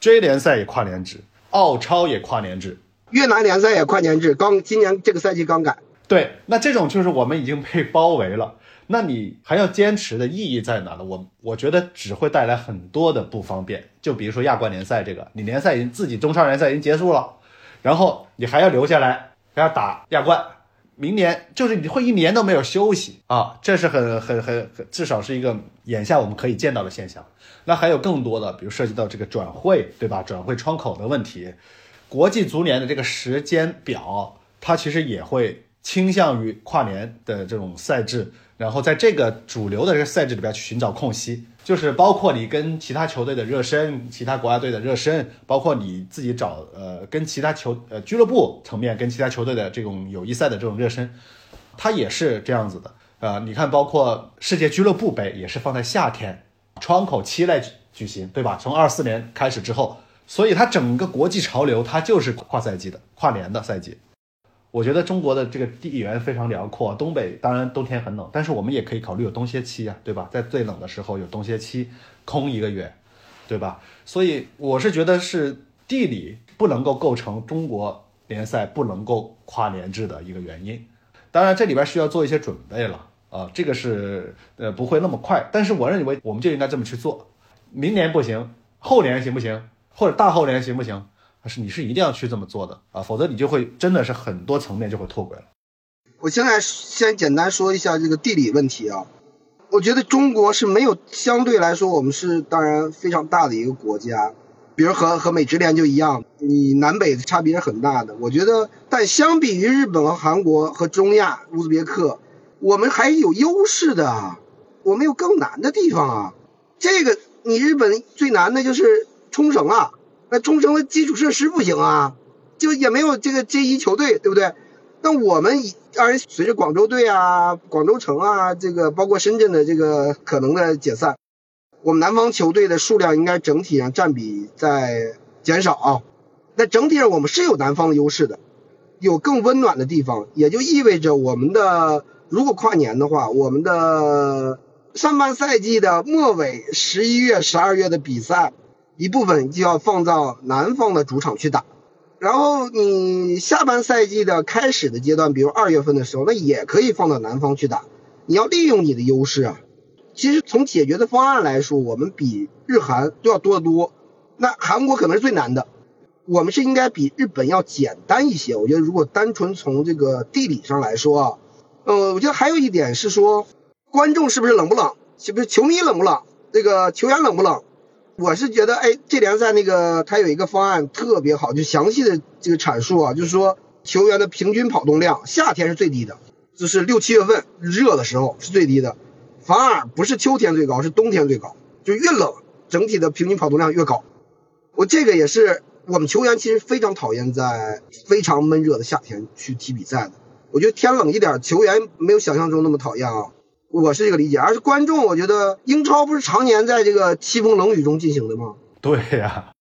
，J 联赛也跨联制，澳超也跨联制。越南联赛也跨年制，刚今年这个赛季刚改。对，那这种就是我们已经被包围了，那你还要坚持的意义在哪呢？我我觉得只会带来很多的不方便。就比如说亚冠联赛这个，你联赛已经自己中超联赛已经结束了，然后你还要留下来还要打亚冠，明年就是你会一年都没有休息啊，这是很很很至少是一个眼下我们可以见到的现象。那还有更多的，比如涉及到这个转会，对吧？转会窗口的问题，国际足联的这个时间表，它其实也会倾向于跨年的这种赛制，然后在这个主流的这个赛制里边去寻找空隙，就是包括你跟其他球队的热身，其他国家队的热身，包括你自己找呃跟其他球呃俱乐部层面跟其他球队的这种友谊赛的这种热身，它也是这样子的。呃，你看，包括世界俱乐部杯也是放在夏天窗口期来举行，对吧？从二四年开始之后，所以它整个国际潮流它就是跨赛季的、跨年的赛季。我觉得中国的这个地缘非常辽阔，东北当然冬天很冷，但是我们也可以考虑有冬歇期啊，对吧？在最冷的时候有冬歇期，空一个月，对吧？所以我是觉得是地理不能够构成中国联赛不能够跨年制的一个原因。当然这里边需要做一些准备了啊，这个是呃不会那么快，但是我认为我们就应该这么去做。明年不行，后年行不行？或者大后年行不行？是你是一定要去这么做的啊，否则你就会真的是很多层面就会脱轨了。我现在先简单说一下这个地理问题啊。我觉得中国是没有相对来说，我们是当然非常大的一个国家，比如和和美职联就一样，你南北的差别是很大的。我觉得，但相比于日本和韩国和中亚、乌兹别克，我们还有优势的啊，我们有更难的地方啊。这个你日本最难的就是冲绳啊，那冲绳的基础设施不行啊，就也没有这个 J 一球队，对不对？那我们当然随着广州队啊、广州城啊，这个包括深圳的这个可能的解散，我们南方球队的数量应该整体上占比在减少啊。那整体上我们是有南方的优势的，有更温暖的地方，也就意味着我们的如果跨年的话，我们的上半赛季的末尾十一月、十二月的比赛，一部分就要放到南方的主场去打。然后你下半赛季的开始的阶段，比如二月份的时候，那也可以放到南方去打。你要利用你的优势啊。其实从解决的方案来说，我们比日韩都要多得多。那韩国可能是最难的，我们是应该比日本要简单一些。我觉得如果单纯从这个地理上来说啊，呃，我觉得还有一点是说，观众是不是冷不冷？是不是球迷冷不冷？这个球员冷不冷？我是觉得，哎，这联赛那个它有一个方案特别好，就详细的这个阐述啊，就是说球员的平均跑动量，夏天是最低的，就是六七月份热的时候是最低的，反而不是秋天最高，是冬天最高，就越冷，整体的平均跑动量越高。我这个也是我们球员其实非常讨厌在非常闷热的夏天去踢比赛的。我觉得天冷一点，球员没有想象中那么讨厌啊。我是这个理解，而是观众，我觉得英超不是常年在这个凄风冷雨中进行的吗？对呀、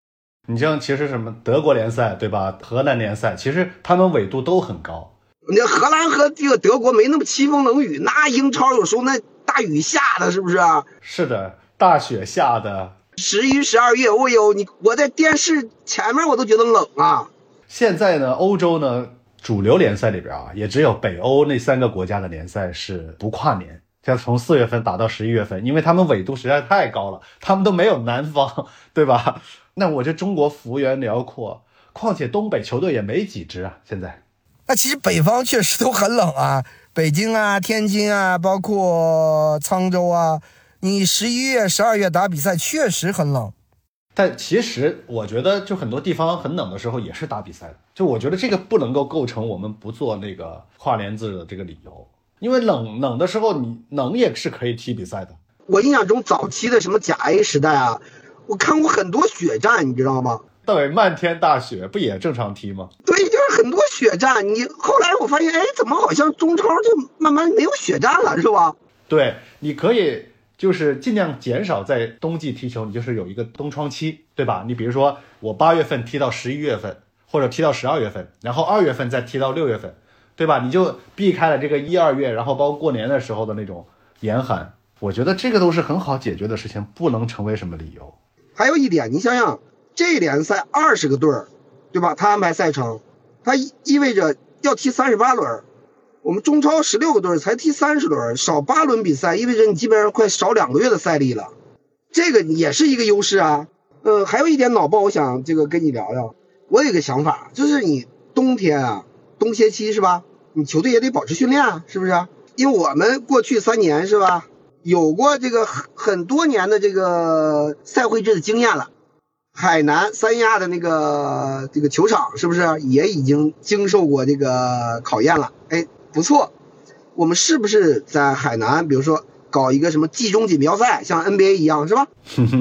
你像其实什么德国联赛对吧？荷兰联赛其实他们纬度都很高，那荷兰和这个德国没那么凄风冷雨，那英超有时候那大雨下的是不是啊？是的，大雪下的。十一、十二月，我有你，我在电视前面我都觉得冷啊。现在呢，欧洲呢主流联赛里边啊，也只有北欧那三个国家的联赛是不跨年，像从四月份打到十一月份，因为他们纬度实在太高了，他们都没有南方，对吧？那我这中国幅员辽阔，况且东北球队也没几支啊，现在。那其实北方确实都很冷啊，北京啊、天津啊，包括沧州啊，你十一月、十二月打比赛确实很冷。但其实我觉得，就很多地方很冷的时候也是打比赛的。就我觉得这个不能够构成我们不做那个跨年制的这个理由，因为冷冷的时候你冷也是可以踢比赛的。我印象中早期的什么甲 A 时代啊，我看过很多血战，你知道吗？对，漫天大雪不也正常踢吗？对，就是很多血战。你后来我发现，哎，怎么好像中超就慢慢没有血战了，是吧？对，你可以就是尽量减少在冬季踢球，你就是有一个冬窗期，对吧？你比如说我八月份踢到十一月份，或者踢到十二月份，然后二月份再踢到六月份，对吧？你就避开了这个一二月，然后包括过年的时候的那种严寒。我觉得这个都是很好解决的事情，不能成为什么理由。还有一点，你想想。这联赛二十个队儿，对吧？他安排赛程，他意味着要踢三十八轮。我们中超十六个队儿才踢三十轮，少八轮比赛，意味着你基本上快少两个月的赛历了。这个也是一个优势啊。呃，还有一点脑爆，我想这个跟你聊聊。我有个想法，就是你冬天啊，冬歇期是吧？你球队也得保持训练啊，是不是？因为我们过去三年是吧，有过这个很很多年的这个赛会制的经验了。海南三亚的那个这个球场是不是也已经经受过这个考验了？哎，不错，我们是不是在海南，比如说搞一个什么季中锦标赛，像 NBA 一样，是吧？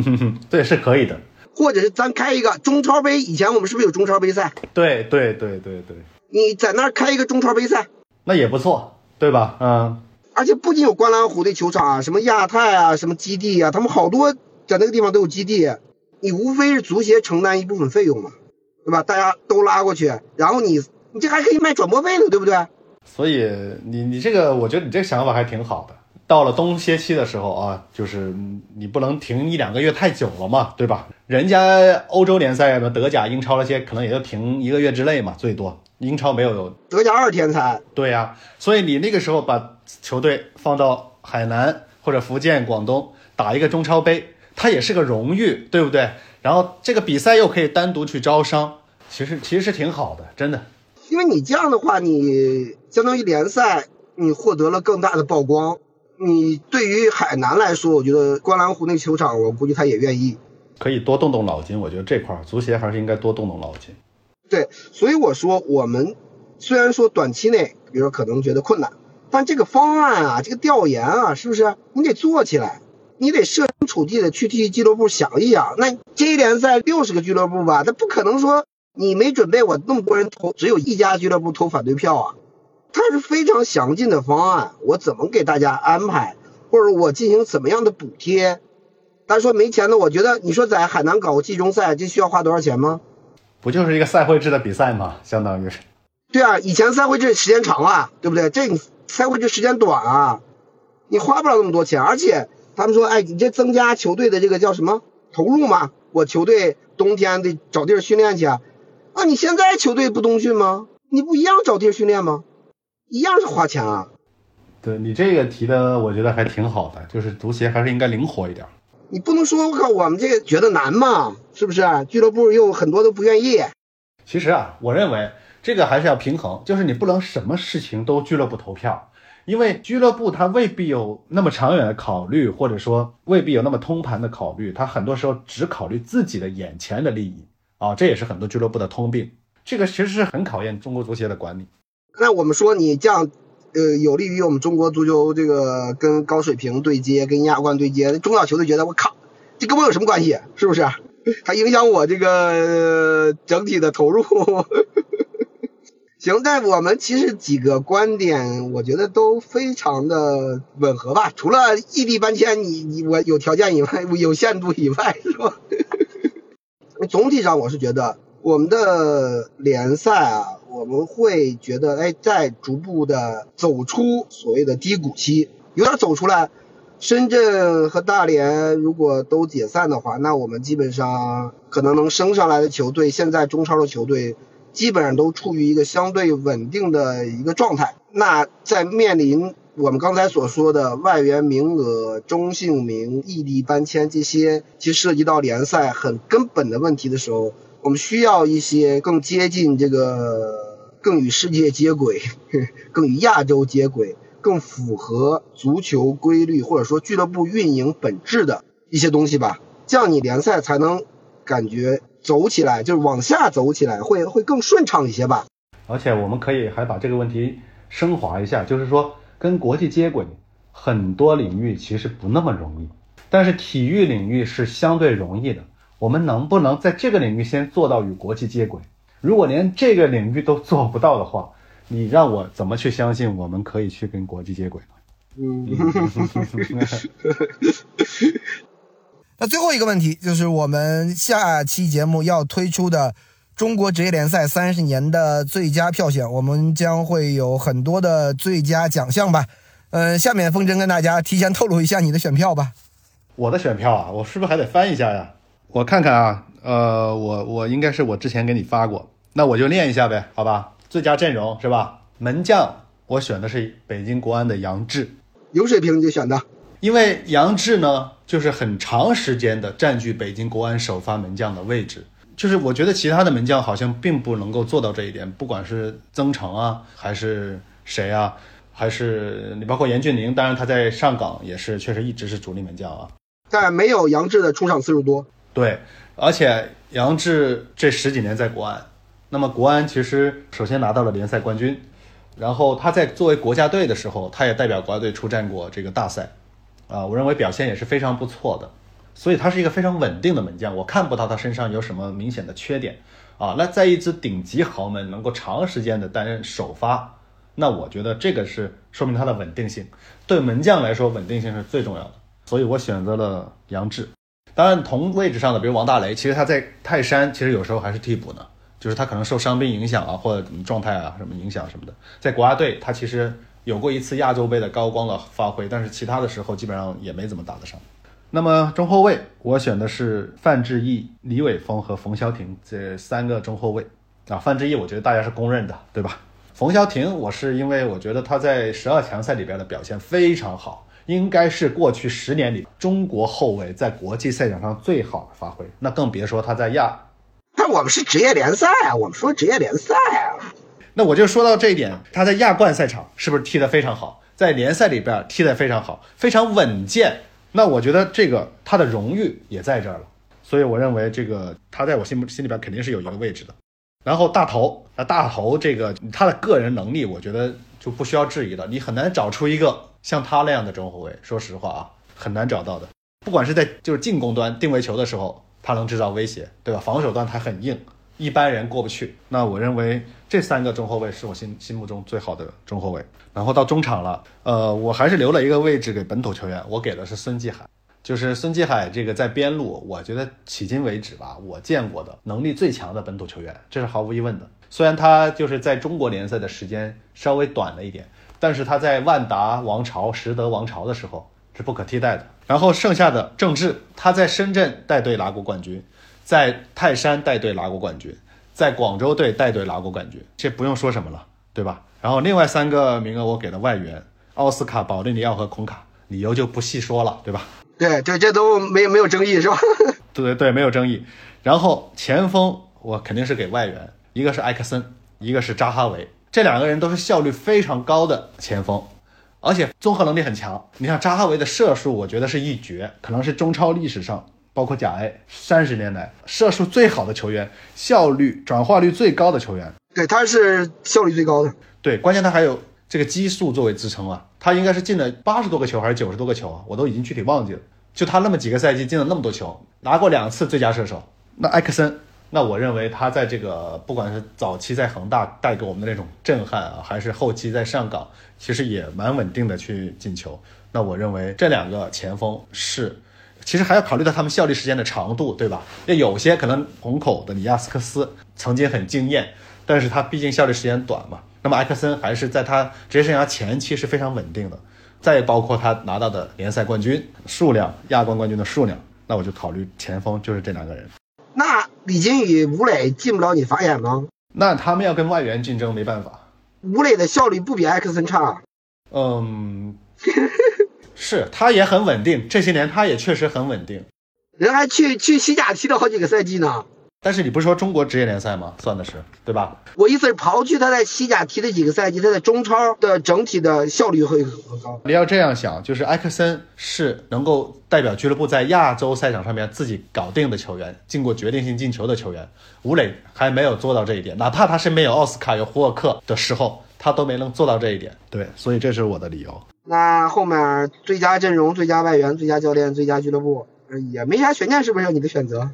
对，是可以的。或者是咱开一个中超杯，以前我们是不是有中超杯赛？对对对对对。你在那儿开一个中超杯赛，那也不错，对吧？嗯。而且不仅有观澜湖的球场啊，什么亚太啊，什么基地啊，他们好多在那个地方都有基地。你无非是足协承担一部分费用嘛，对吧？大家都拉过去，然后你你这还可以卖转播费呢，对不对？所以你你这个，我觉得你这个想法还挺好的。到了冬歇期的时候啊，就是你不能停一两个月太久了嘛，对吧？人家欧洲联赛的德甲、英超那些可能也就停一个月之内嘛，最多。英超没有德甲二天才。对呀，所以你那个时候把球队放到海南或者福建、广东打一个中超杯。它也是个荣誉，对不对？然后这个比赛又可以单独去招商，其实其实是挺好的，真的。因为你这样的话，你相当于联赛，你获得了更大的曝光。你对于海南来说，我觉得观澜湖那个球场，我估计他也愿意。可以多动动脑筋，我觉得这块儿足协还是应该多动动脑筋。对，所以我说我们虽然说短期内，比如说可能觉得困难，但这个方案啊，这个调研啊，是不是你得做起来？你得设身处地的去替俱乐部想一想，那这一联赛六十个俱乐部吧，他不可能说你没准备，我那么多人投，只有一家俱乐部投反对票啊。它是非常详尽的方案，我怎么给大家安排，或者我进行怎么样的补贴？他说没钱的，我觉得你说在海南搞个季中赛，这需要花多少钱吗？不就是一个赛会制的比赛吗？相当于是。对啊，以前赛会制时间长啊，对不对？这赛会制时间短啊，你花不了那么多钱，而且。他们说：“哎，你这增加球队的这个叫什么投入嘛？我球队冬天得找地儿训练去啊！啊，你现在球队不冬训吗？你不一样找地儿训练吗？一样是花钱啊！对你这个提的，我觉得还挺好的，就是足协还是应该灵活一点。你不能说我靠，我们这个觉得难嘛？是不是？俱乐部又很多都不愿意。其实啊，我认为这个还是要平衡，就是你不能什么事情都俱乐部投票。”因为俱乐部他未必有那么长远的考虑，或者说未必有那么通盘的考虑，他很多时候只考虑自己的眼前的利益啊，这也是很多俱乐部的通病。这个其实是很考验中国足协的管理。那我们说你这样，呃，有利于我们中国足球这个跟高水平对接，跟亚冠对接，中小球队觉得我靠，这跟我有什么关系？是不是？还影响我这个整体的投入？行，但我们其实几个观点，我觉得都非常的吻合吧。除了异地搬迁，你你我有条件以外，有限度以外，是吧？总体上我是觉得，我们的联赛啊，我们会觉得，哎，在逐步的走出所谓的低谷期，有点走出来。深圳和大连如果都解散的话，那我们基本上可能能升上来的球队，现在中超的球队。基本上都处于一个相对稳定的一个状态。那在面临我们刚才所说的外援名额、中性名、异地搬迁这些，其实涉及到联赛很根本的问题的时候，我们需要一些更接近这个、更与世界接轨、更与亚洲接轨、更符合足球规律或者说俱乐部运营本质的一些东西吧。这样你联赛才能感觉。走起来就是往下走起来会会更顺畅一些吧，而且我们可以还把这个问题升华一下，就是说跟国际接轨，很多领域其实不那么容易，但是体育领域是相对容易的。我们能不能在这个领域先做到与国际接轨？如果连这个领域都做不到的话，你让我怎么去相信我们可以去跟国际接轨呢？嗯，那最后一个问题就是我们下期节目要推出的中国职业联赛三十年的最佳票选，我们将会有很多的最佳奖项吧。嗯，下面风筝跟大家提前透露一下你的选票吧。我的选票啊，我是不是还得翻一下呀？我看看啊，呃，我我应该是我之前给你发过，那我就练一下呗，好吧？最佳阵容是吧？门将我选的是北京国安的杨志，有水平就选的。因为杨志呢，就是很长时间的占据北京国安首发门将的位置，就是我觉得其他的门将好像并不能够做到这一点，不管是曾诚啊，还是谁啊，还是你包括严俊凌，当然他在上港也是确实一直是主力门将啊，但没有杨志的出场次数多。对，而且杨志这十几年在国安，那么国安其实首先拿到了联赛冠军，然后他在作为国家队的时候，他也代表国家队出战过这个大赛，啊，我认为表现也是非常不错的，所以他是一个非常稳定的门将，我看不到他身上有什么明显的缺点，啊，那在一支顶级豪门能够长时间的担任首发，那我觉得这个是说明他的稳定性，对门将来说稳定性是最重要的，所以我选择了杨志。当然，同位置上的，比如王大雷，其实他在泰山，其实有时候还是替补呢，就是他可能受伤病影响啊，或者状态啊，什么影响什么的。在国家队，他其实有过一次亚洲杯的高光的发挥，但是其他的时候基本上也没怎么打得上。那么中后卫，我选的是范志毅、李玮峰和冯潇霆这三个中后卫啊。范志毅，我觉得大家是公认的，对吧？冯潇霆，我是因为我觉得他在十二强赛里边的表现非常好。应该是过去十年里中国后卫在国际赛场上最好的发挥，那更别说他在亚。但我们是职业联赛啊，我们说职业联赛啊。那我就说到这一点，他在亚冠赛场是不是踢得非常好？在联赛里边踢得非常好，非常稳健。那我觉得这个他的荣誉也在这儿了，所以我认为这个他在我心目心里边肯定是有一个位置的。然后大头，那大头这个他的个人能力，我觉得就不需要质疑了，你很难找出一个。像他那样的中后卫，说实话啊，很难找到的。不管是在就是进攻端定位球的时候，他能制造威胁，对吧？防守端他很硬，一般人过不去。那我认为这三个中后卫是我心心目中最好的中后卫。然后到中场了，呃，我还是留了一个位置给本土球员，我给的是孙继海。就是孙继海这个在边路，我觉得迄今为止吧，我见过的能力最强的本土球员，这是毫无疑问的。虽然他就是在中国联赛的时间稍微短了一点。但是他在万达王朝、实德王朝的时候是不可替代的。然后剩下的郑智，他在深圳带队拿过冠军，在泰山带队拿过冠军，在广州队带队拿过冠军，这不用说什么了，对吧？然后另外三个名额我给了外援，奥斯卡、保利尼奥和孔卡，理由就不细说了，对吧？对对，这都没没有争议是吧？对对对，没有争议。然后前锋我肯定是给外援，一个是埃克森，一个是扎哈维。这两个人都是效率非常高的前锋，而且综合能力很强。你像扎哈维的射术，我觉得是一绝，可能是中超历史上，包括甲 A 三十年来射术最好的球员，效率转化率最高的球员。对，他是效率最高的。对，关键他还有这个基数作为支撑啊，他应该是进了八十多个球还是九十多个球啊，我都已经具体忘记了。就他那么几个赛季进了那么多球，拿过两次最佳射手。那埃克森。那我认为他在这个不管是早期在恒大带给我们的那种震撼啊，还是后期在上港，其实也蛮稳定的去进球。那我认为这两个前锋是，其实还要考虑到他们效力时间的长度，对吧？那有些可能虹口的尼亚斯克斯曾经很惊艳，但是他毕竟效力时间短嘛。那么埃克森还是在他职业生涯前期是非常稳定的。再包括他拿到的联赛冠军数量、亚冠冠军的数量，那我就考虑前锋就是这两个人。那李金羽、吴磊进不了你法眼吗？那他们要跟外援竞争，没办法。吴磊的效率不比埃克森差。嗯，是，他也很稳定，这些年他也确实很稳定。人还去去西甲踢了好几个赛季呢。但是你不是说中国职业联赛吗？算的是，对吧？我意思是刨去他在西甲踢的几个赛季，他在中超的整体的效率会很高。你要这样想，就是埃克森是能够代表俱乐部在亚洲赛场上面自己搞定的球员，进过决定性进球的球员。吴磊还没有做到这一点，哪怕他身边有奥斯卡、有胡尔克的时候，他都没能做到这一点。对，所以这是我的理由。那后面最佳阵容、最佳外援、最佳教练、最佳俱乐部，也没啥悬念，是不是？你的选择？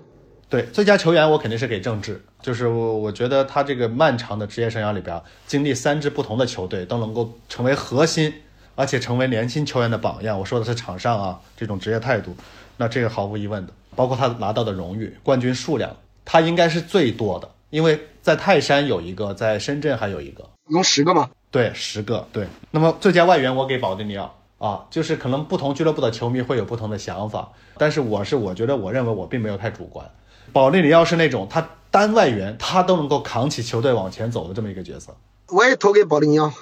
对，最佳球员我肯定是给郑智，就是我我觉得他这个漫长的职业生涯里边，经历三支不同的球队，都能够成为核心，而且成为年轻球员的榜样。我说的是场上啊这种职业态度，那这个毫无疑问的，包括他拿到的荣誉、冠军数量，他应该是最多的，因为在泰山有一个，在深圳还有一个，一共十个吗。对，十个。对，那么最佳外援我给保利尼奥啊，就是可能不同俱乐部的球迷会有不同的想法，但是我是我觉得我认为我并没有太主观。保利尼奥是那种他单外援他都能够扛起球队往前走的这么一个角色，我也投给保利尼奥。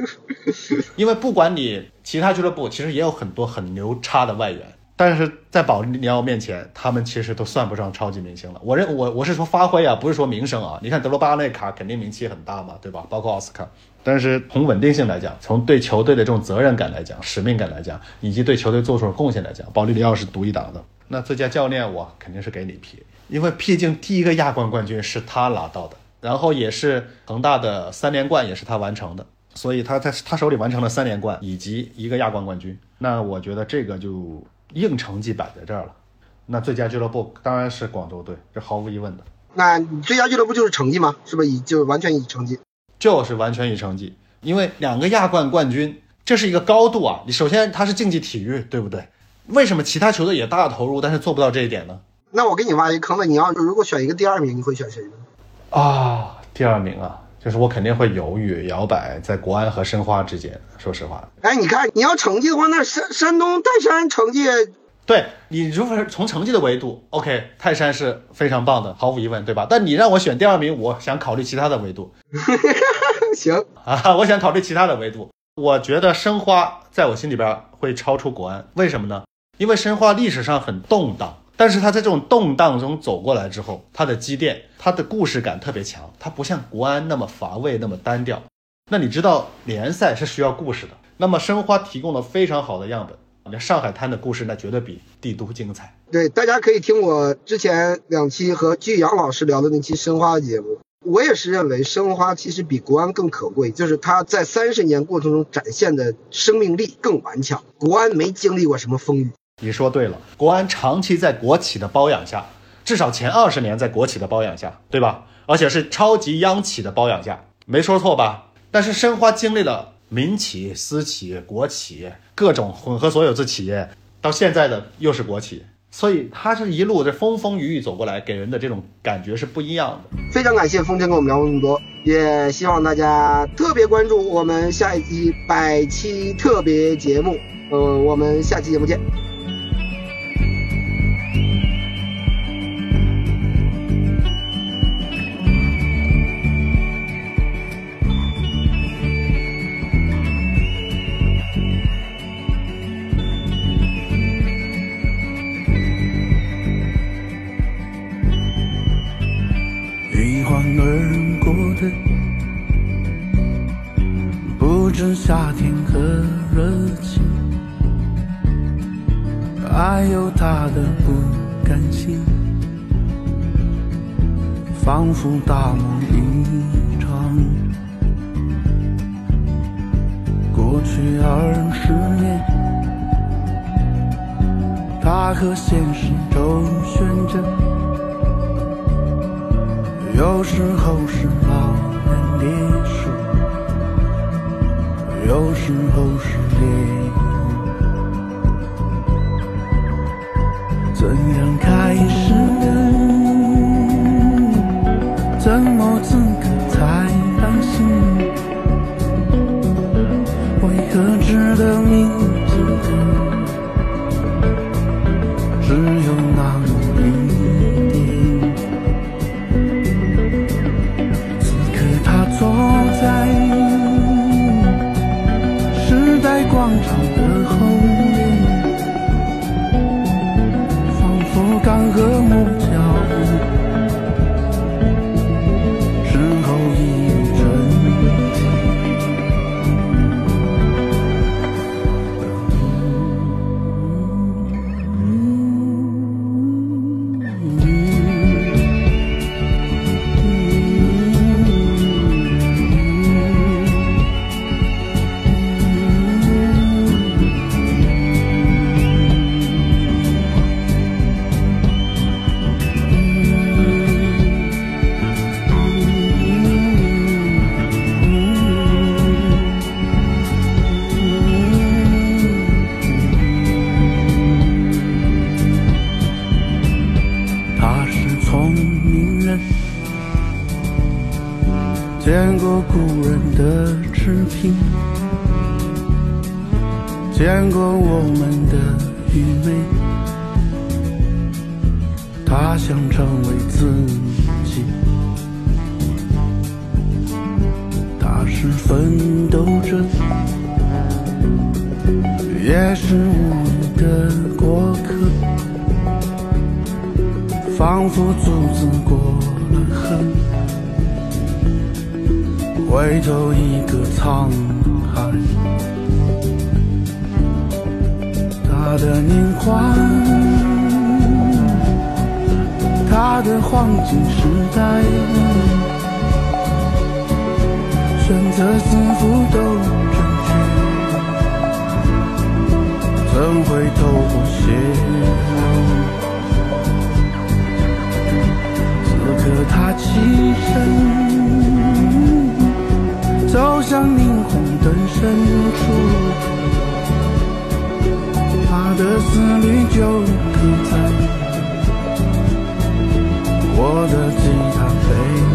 因为不管你其他俱乐部其实也有很多很牛叉的外援，但是在保利尼奥面前，他们其实都算不上超级明星了。我认我我是说发挥啊，不是说名声啊。你看德罗巴那卡肯定名气很大嘛，对吧？包括奥斯卡。但是从稳定性来讲，从对球队的这种责任感来讲、使命感来讲，以及对球队做出的贡献来讲，保利尼奥是独一档的。那最佳教练我肯定是给里皮，因为毕竟第一个亚冠冠军是他拿到的，然后也是恒大的三连冠也是他完成的，所以他在他手里完成了三连冠以及一个亚冠冠军。那我觉得这个就硬成绩摆在这儿了。那最佳俱乐部当然是广州队，这毫无疑问的。那最佳俱乐部就是成绩吗？是不是以就完全以成绩？就是完全以成绩，因为两个亚冠冠军，这是一个高度啊！你首先它是竞技体育，对不对？为什么其他球队也大投入，但是做不到这一点呢？那我给你挖一坑了，你要如果选一个第二名，你会选谁呢？啊，第二名啊，就是我肯定会犹豫摇摆在国安和申花之间。说实话，哎，你看你要成绩的话，那山山东泰山成绩，对你如果是从成绩的维度，OK，泰山是非常棒的，毫无疑问，对吧？但你让我选第二名，我想考虑其他的维度。行啊，我想考虑其他的维度。我觉得申花在我心里边会超出国安，为什么呢？因为申花历史上很动荡，但是他在这种动荡中走过来之后，他的积淀，他的故事感特别强，他不像国安那么乏味，那么单调。那你知道联赛是需要故事的，那么申花提供了非常好的样本。那上海滩的故事，那绝对比帝都精彩。对，大家可以听我之前两期和巨阳老师聊的那期申花的节目。我也是认为申花其实比国安更可贵，就是他在三十年过程中展现的生命力更顽强。国安没经历过什么风雨。你说对了，国安长期在国企的包养下，至少前二十年在国企的包养下，对吧？而且是超级央企的包养下，没说错吧？但是申花经历了民企、私企、国企各种混合所有制企业，到现在的又是国企。所以他是一路这风风雨雨走过来，给人的这种感觉是不一样的。非常感谢丰田跟我们聊那么多，也希望大家特别关注我们下一期百期特别节目。嗯，我们下期节目见。向霓虹灯深处，他的思虑就停在我的吉他背。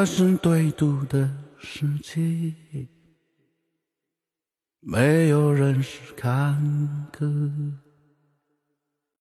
那是对赌的时机，没有人是看客。